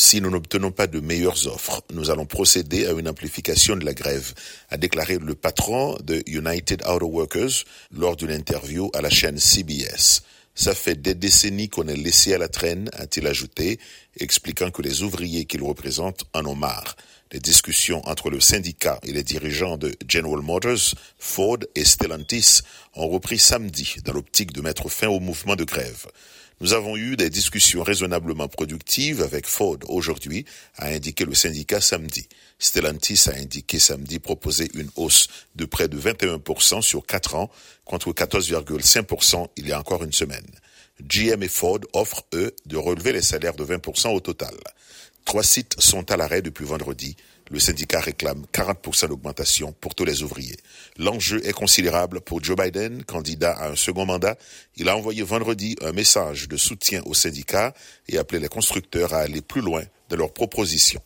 Si nous n'obtenons pas de meilleures offres, nous allons procéder à une amplification de la grève, a déclaré le patron de United Auto Workers lors d'une interview à la chaîne CBS. Ça fait des décennies qu'on est laissé à la traîne, a-t-il ajouté, expliquant que les ouvriers qu'il représente en ont marre. Les discussions entre le syndicat et les dirigeants de General Motors, Ford et Stellantis ont repris samedi dans l'optique de mettre fin au mouvement de grève. Nous avons eu des discussions raisonnablement productives avec Ford aujourd'hui, a indiqué le syndicat samedi. Stellantis a indiqué samedi proposer une hausse de près de 21% sur 4 ans contre 14,5% il y a encore une semaine. GM et Ford offrent, eux, de relever les salaires de 20% au total. Trois sites sont à l'arrêt depuis vendredi. Le syndicat réclame 40% d'augmentation pour tous les ouvriers. L'enjeu est considérable pour Joe Biden, candidat à un second mandat. Il a envoyé vendredi un message de soutien au syndicat et appelé les constructeurs à aller plus loin de leurs propositions.